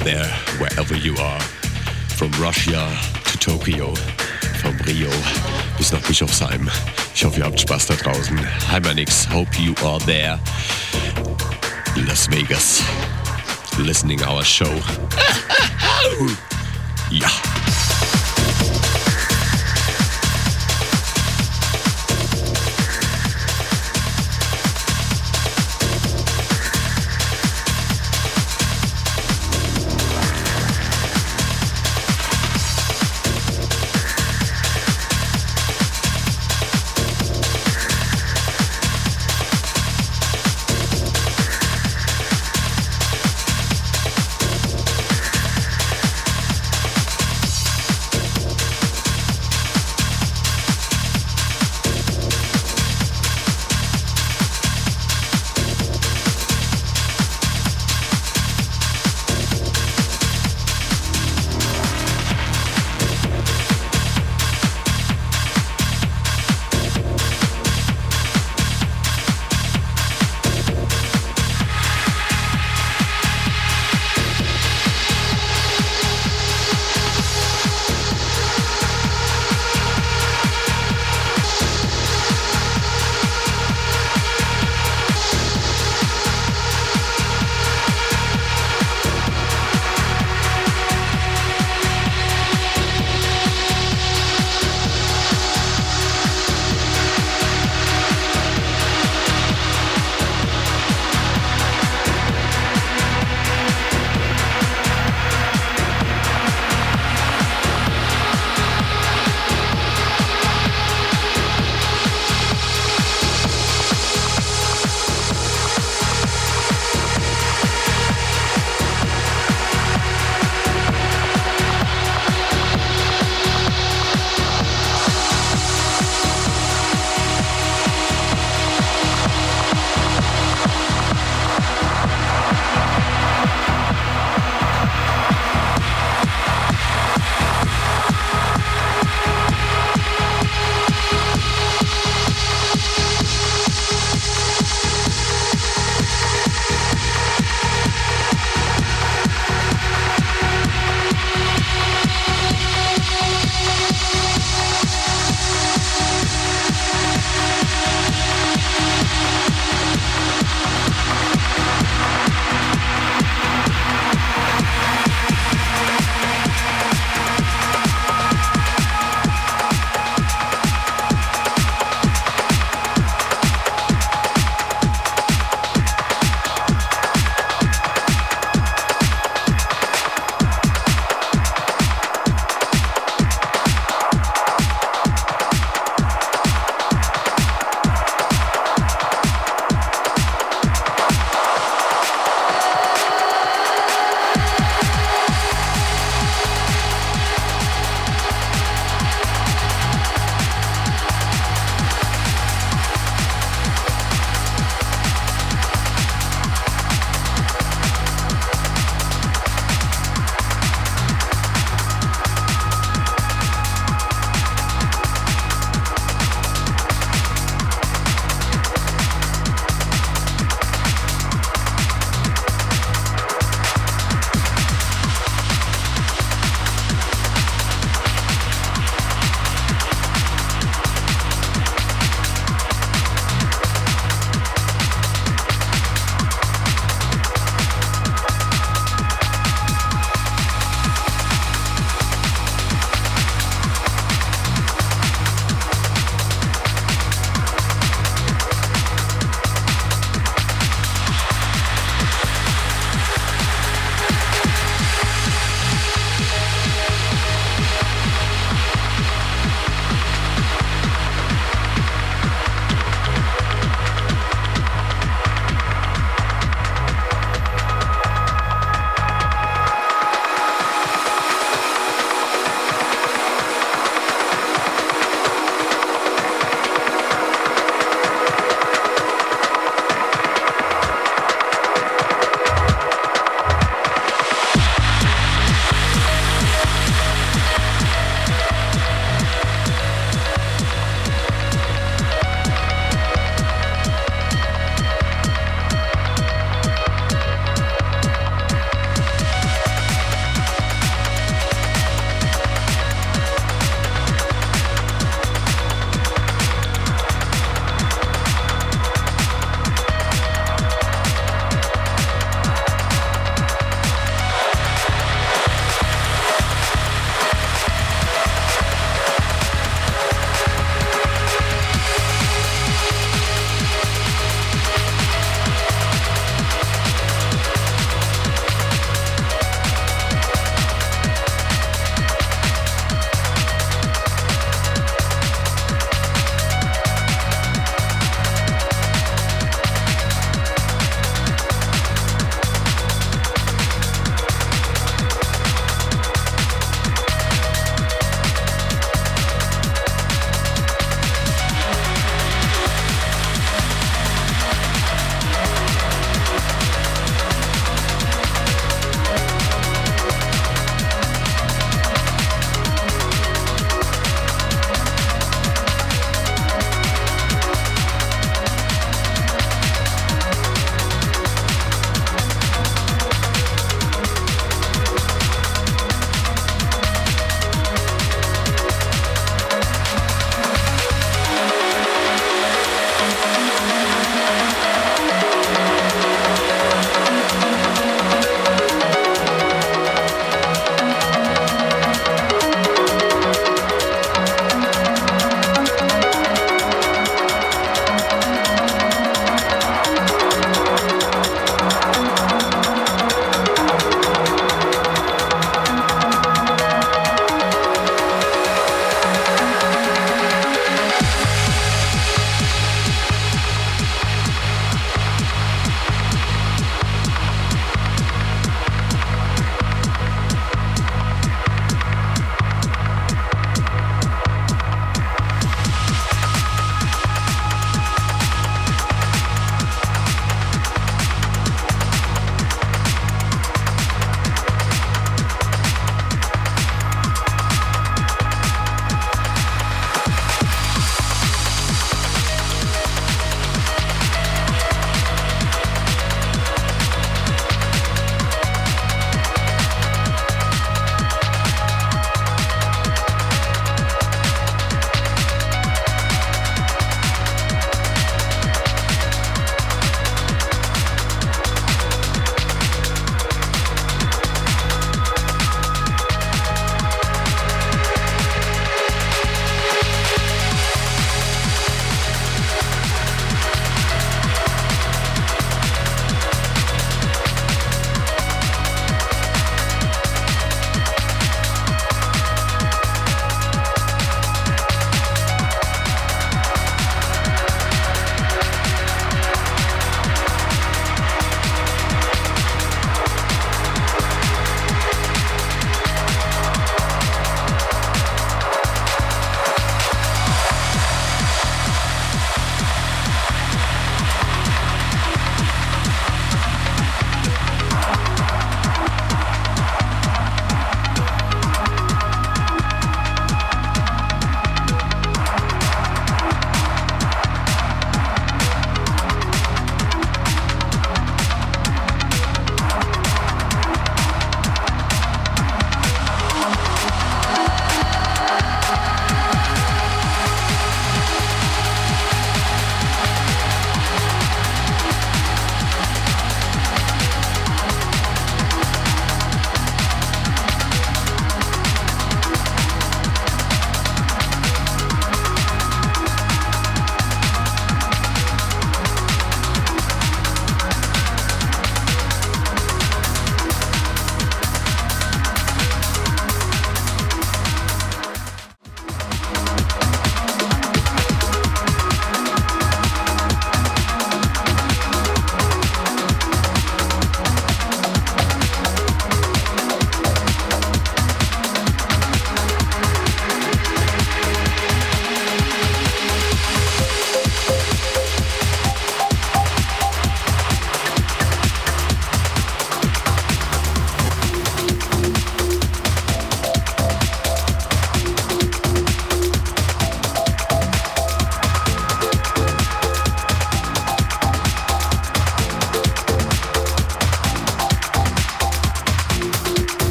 there, wherever you are. From Russia to Tokyo, vom Rio bis nach Bischofsheim. Ich hoffe, ihr habt Spaß da draußen. Hi, Manix. Hope you are there. Las Vegas. Listening our show. ja.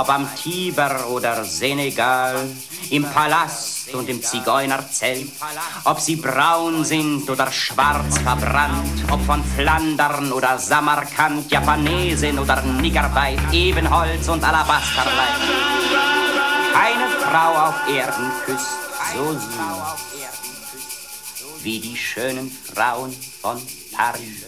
Ob am Tiber oder Senegal, im Palast und im Zigeunerzelt, ob sie braun sind oder schwarz verbrannt, ob von Flandern oder Samarkand, Japanesin oder Niggerbeit, Ebenholz und Alabasterlein. Keine Frau auf Erden küsst so süß wie die schönen Frauen von Paris.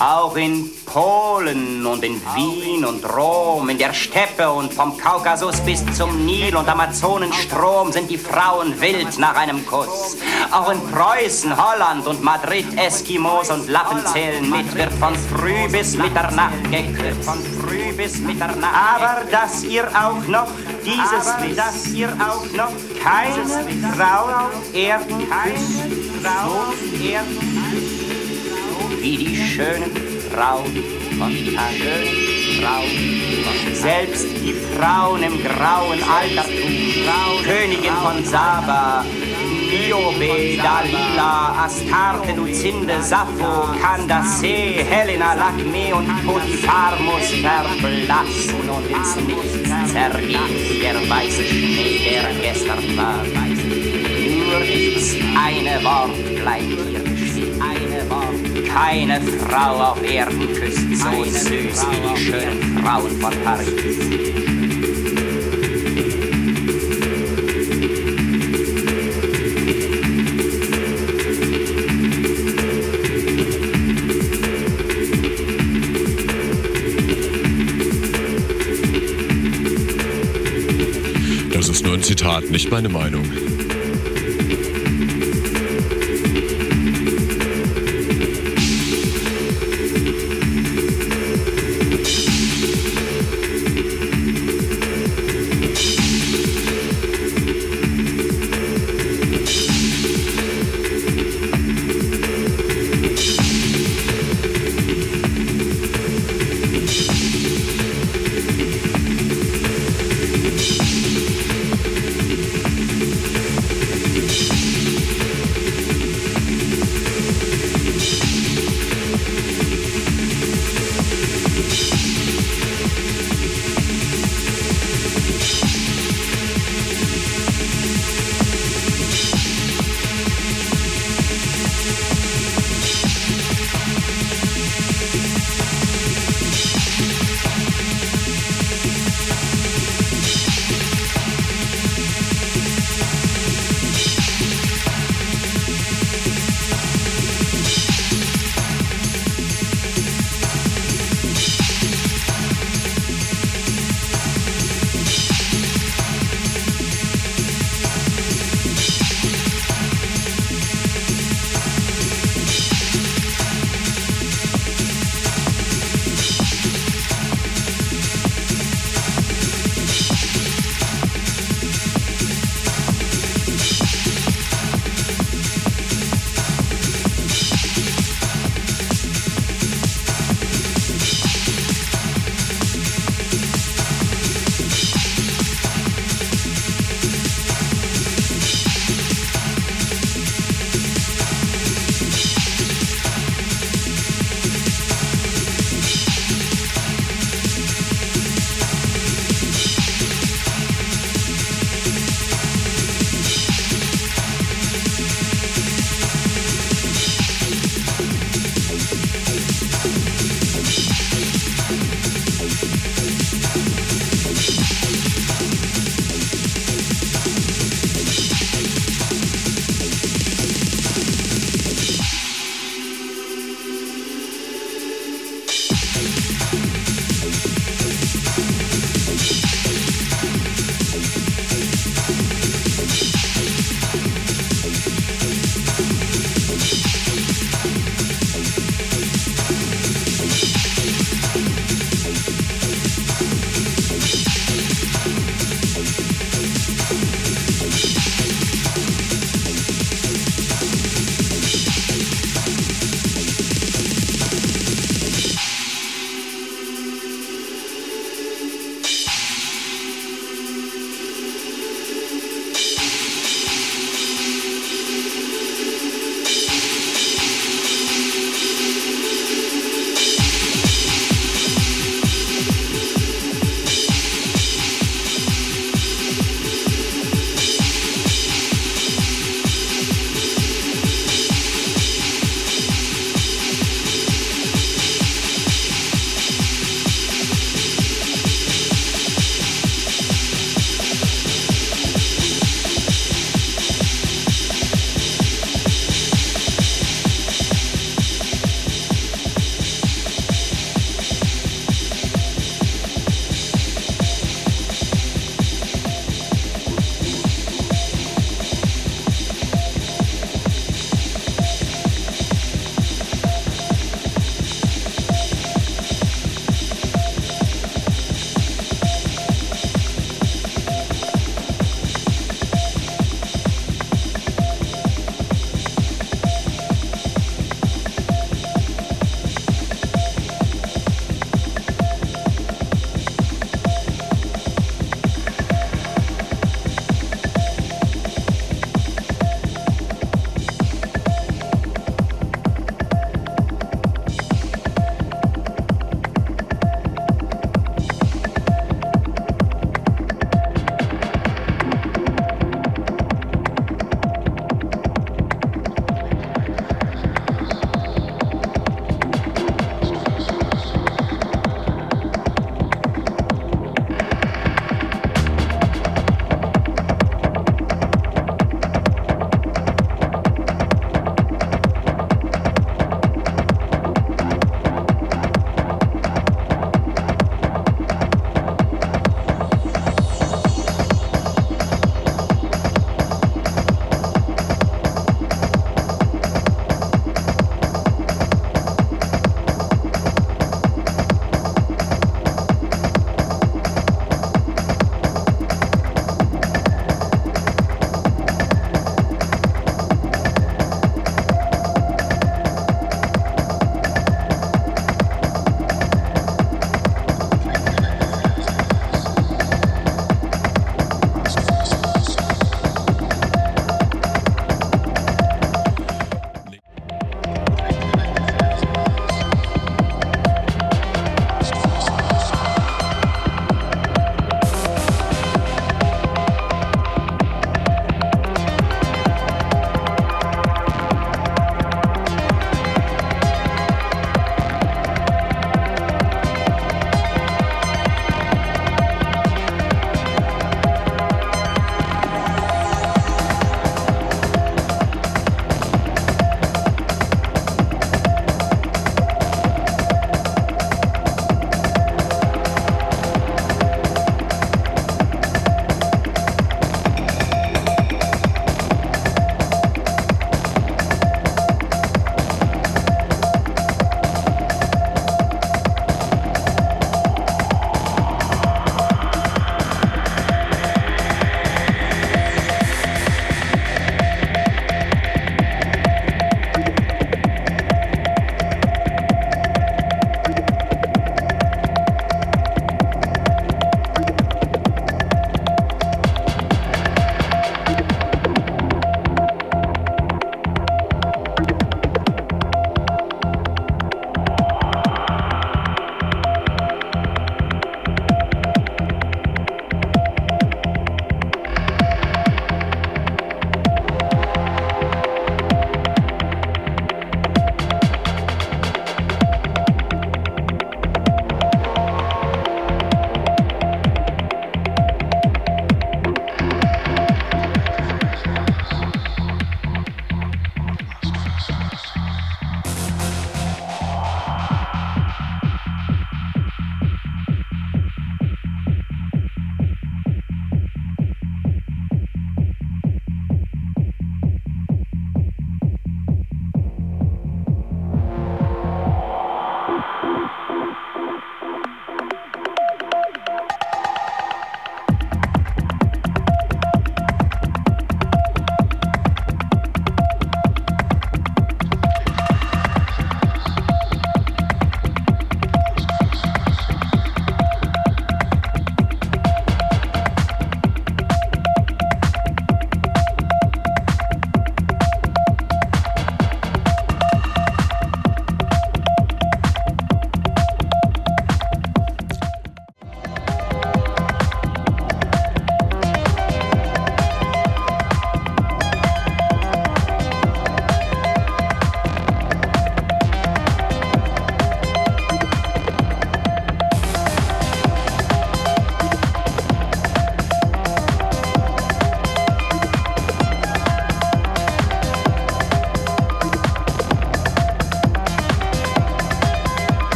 Auch in Polen und in Wien und Rom, in der Steppe und vom Kaukasus bis zum Nil und Amazonenstrom sind die Frauen wild nach einem Kuss. Auch in Preußen, Holland und Madrid Eskimos und Lappen zählen mit, wird von früh bis Mitternacht geküsst. Von früh bis Mitternacht. Aber dass ihr auch noch dieses wisst, dass ihr auch noch keine Frau Erden küsst, Frau Erden wie die schönen Frauen von schönen Frauen. Selbst die Frauen im grauen Altertum, Königin von Saba, Niobe, Dalila, Astarte, Lucinde, Sappho, Candace, Helena, Lakme und Potiphar verblassen und ins Nichts zerriss der weiße Schnee, der gestern war. Nur dieses eine Wort bleibt hier. Eine Wort. Keine Frau auf Erden küsst so süß wie die schönen Frauen von Paris. Das ist nur ein Zitat, nicht meine Meinung.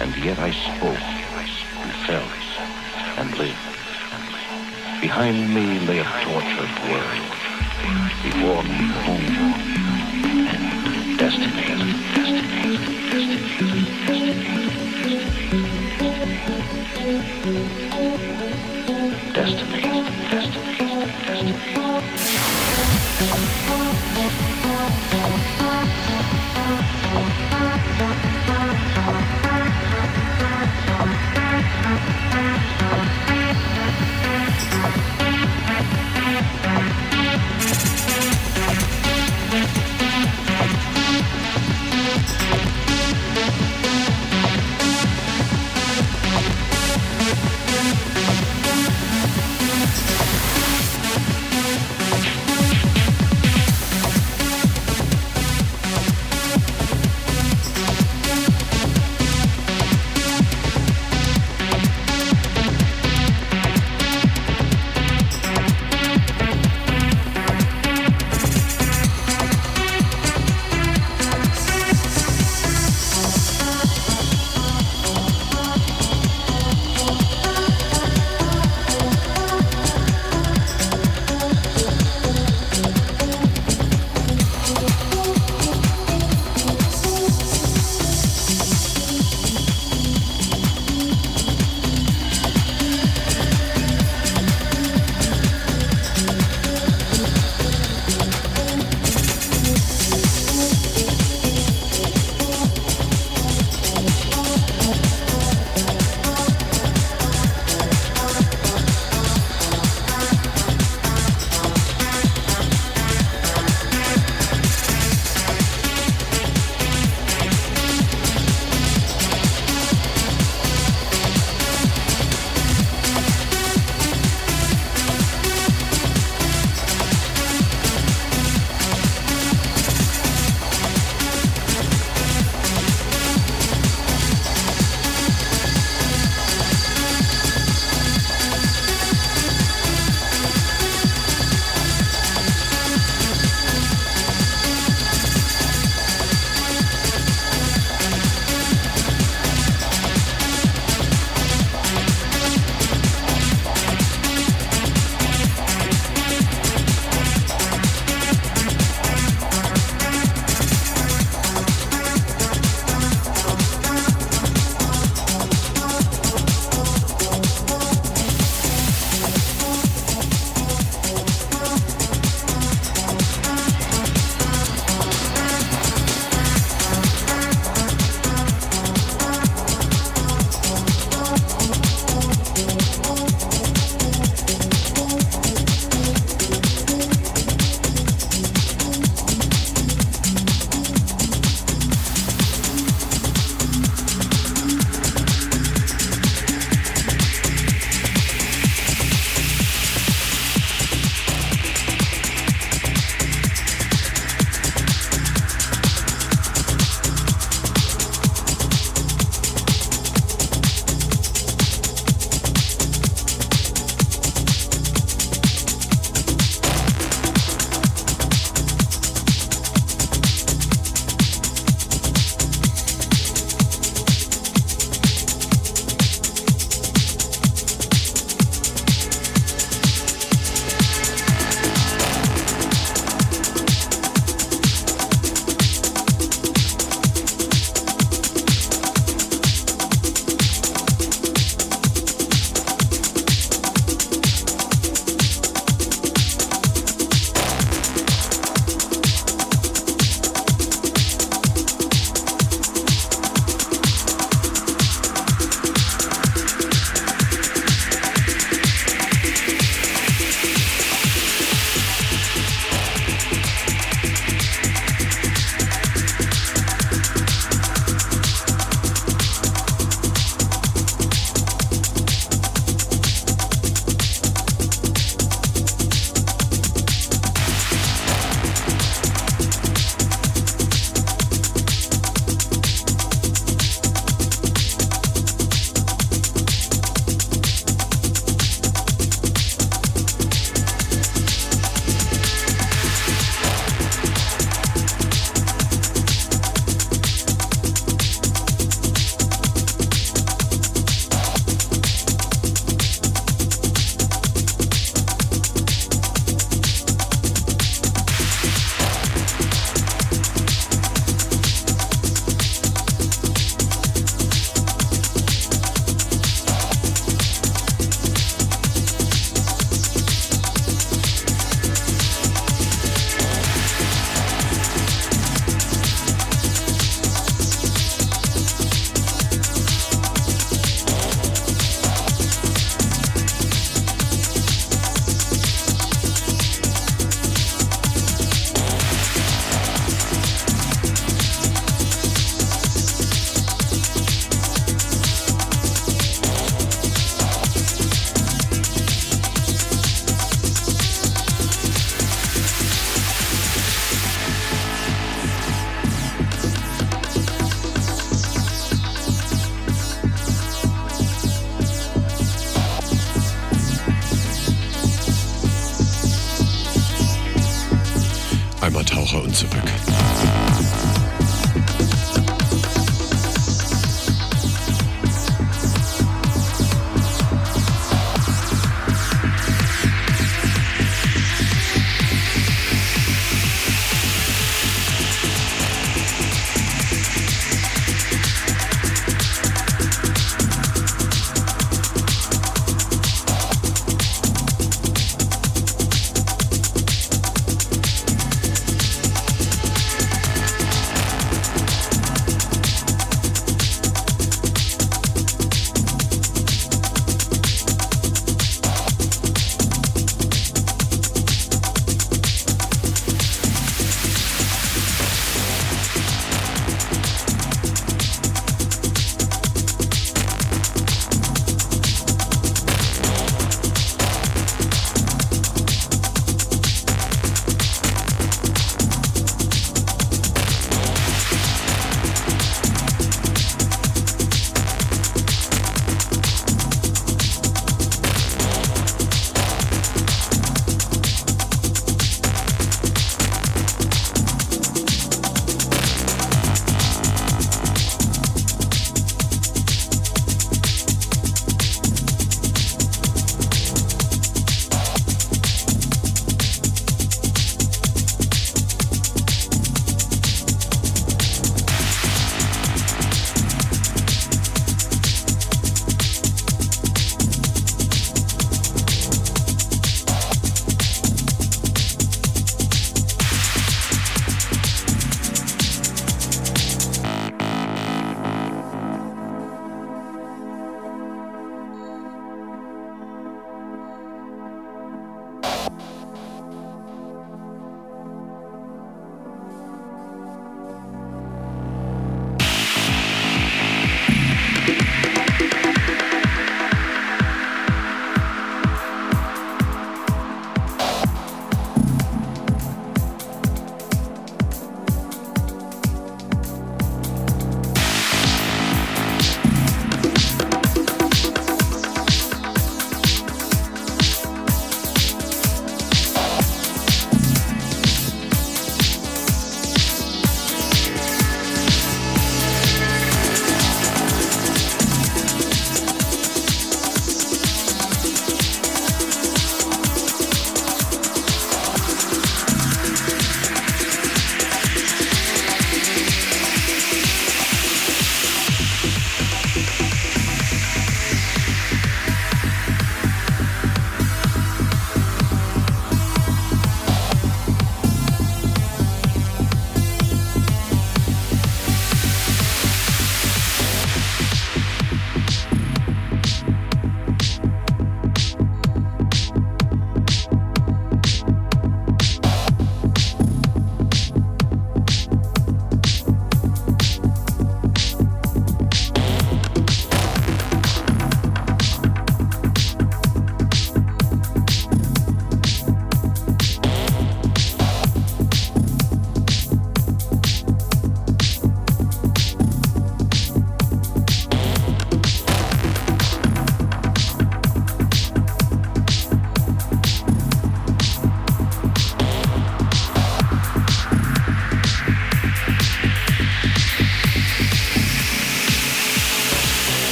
And yet I spoke and felt and lived. Behind me lay a tortured world. Before me home and destiny. destiny, destiny, destiny, destiny, destiny, destiny. Bye.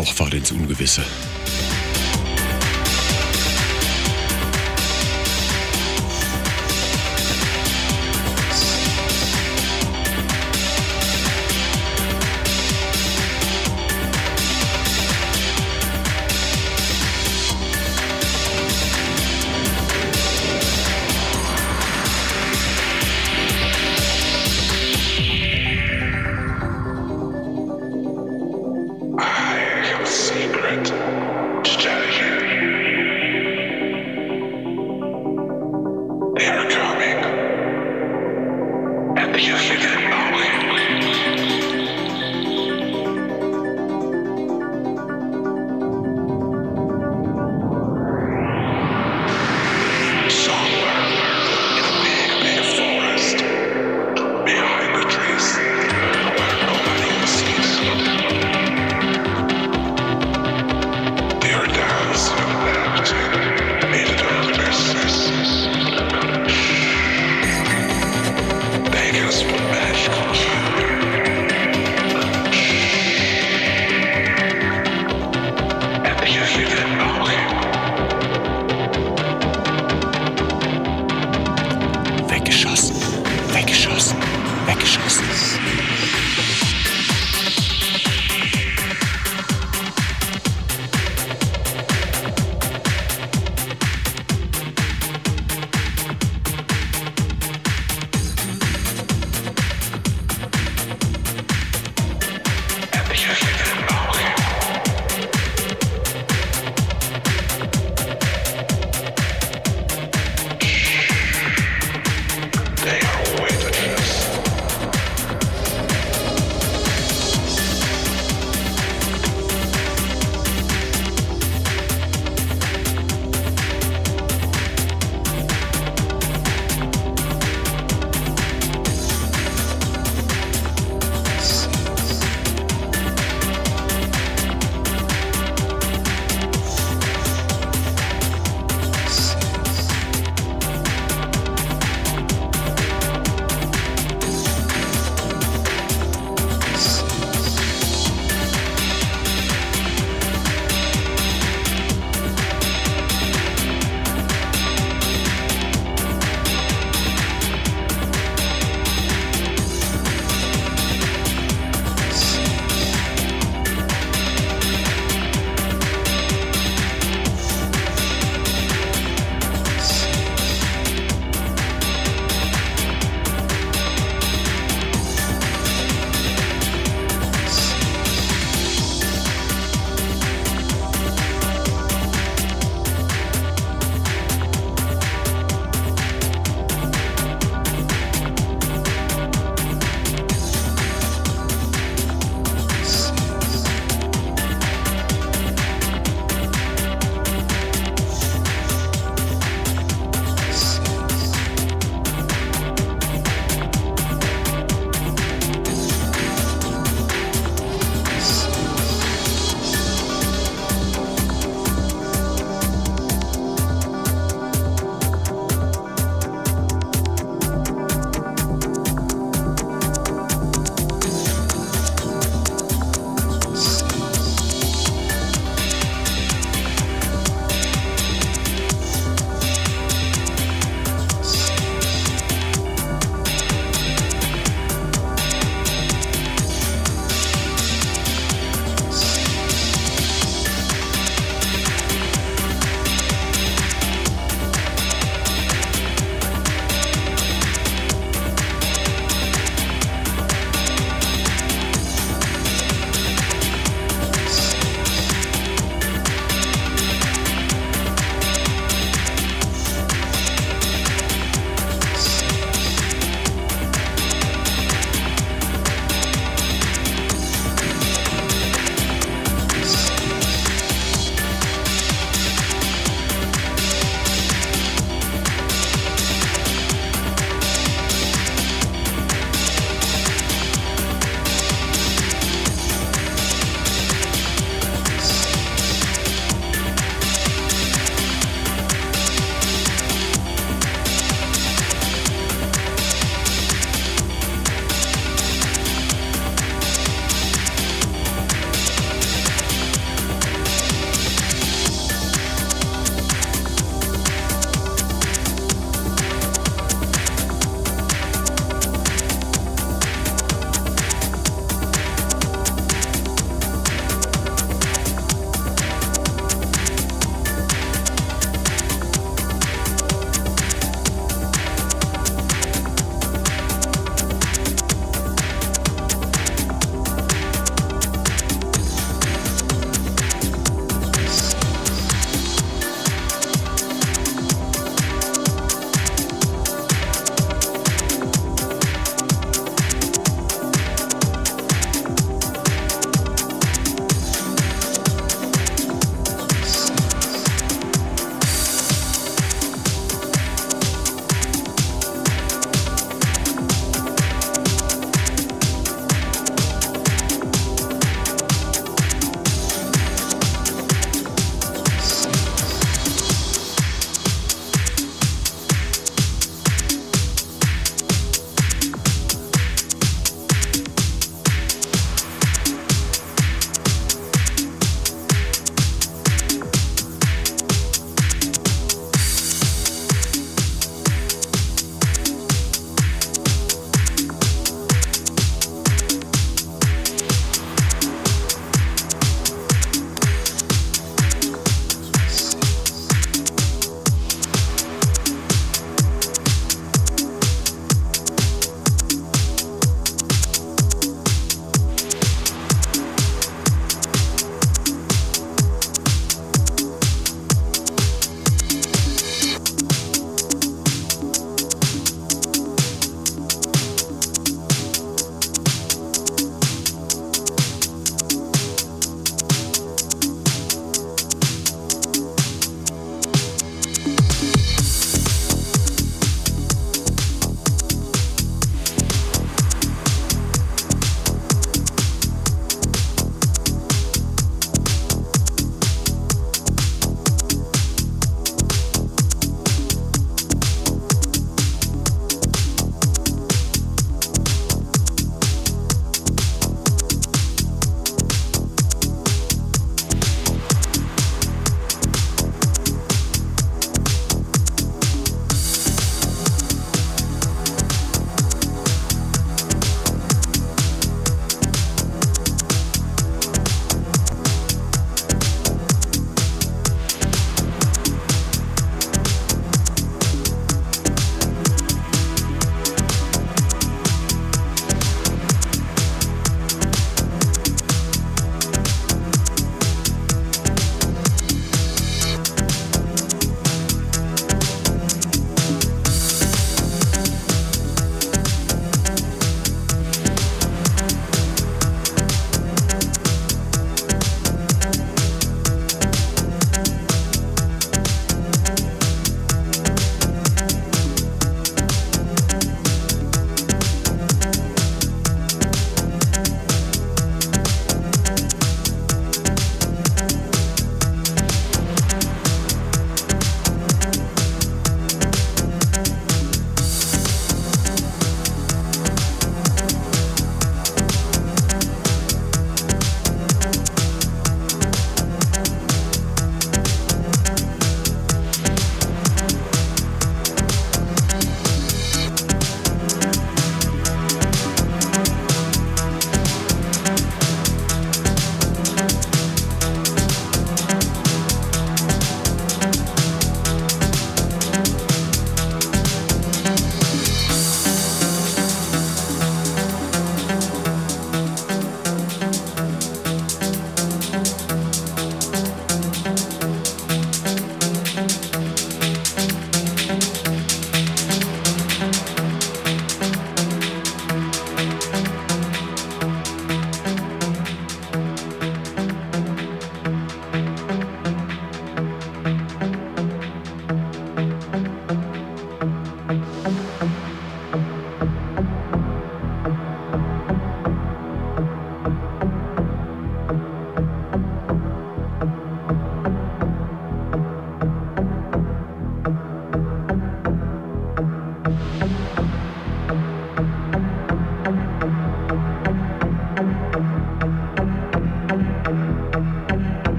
Durchfahrt ins Ungewisse.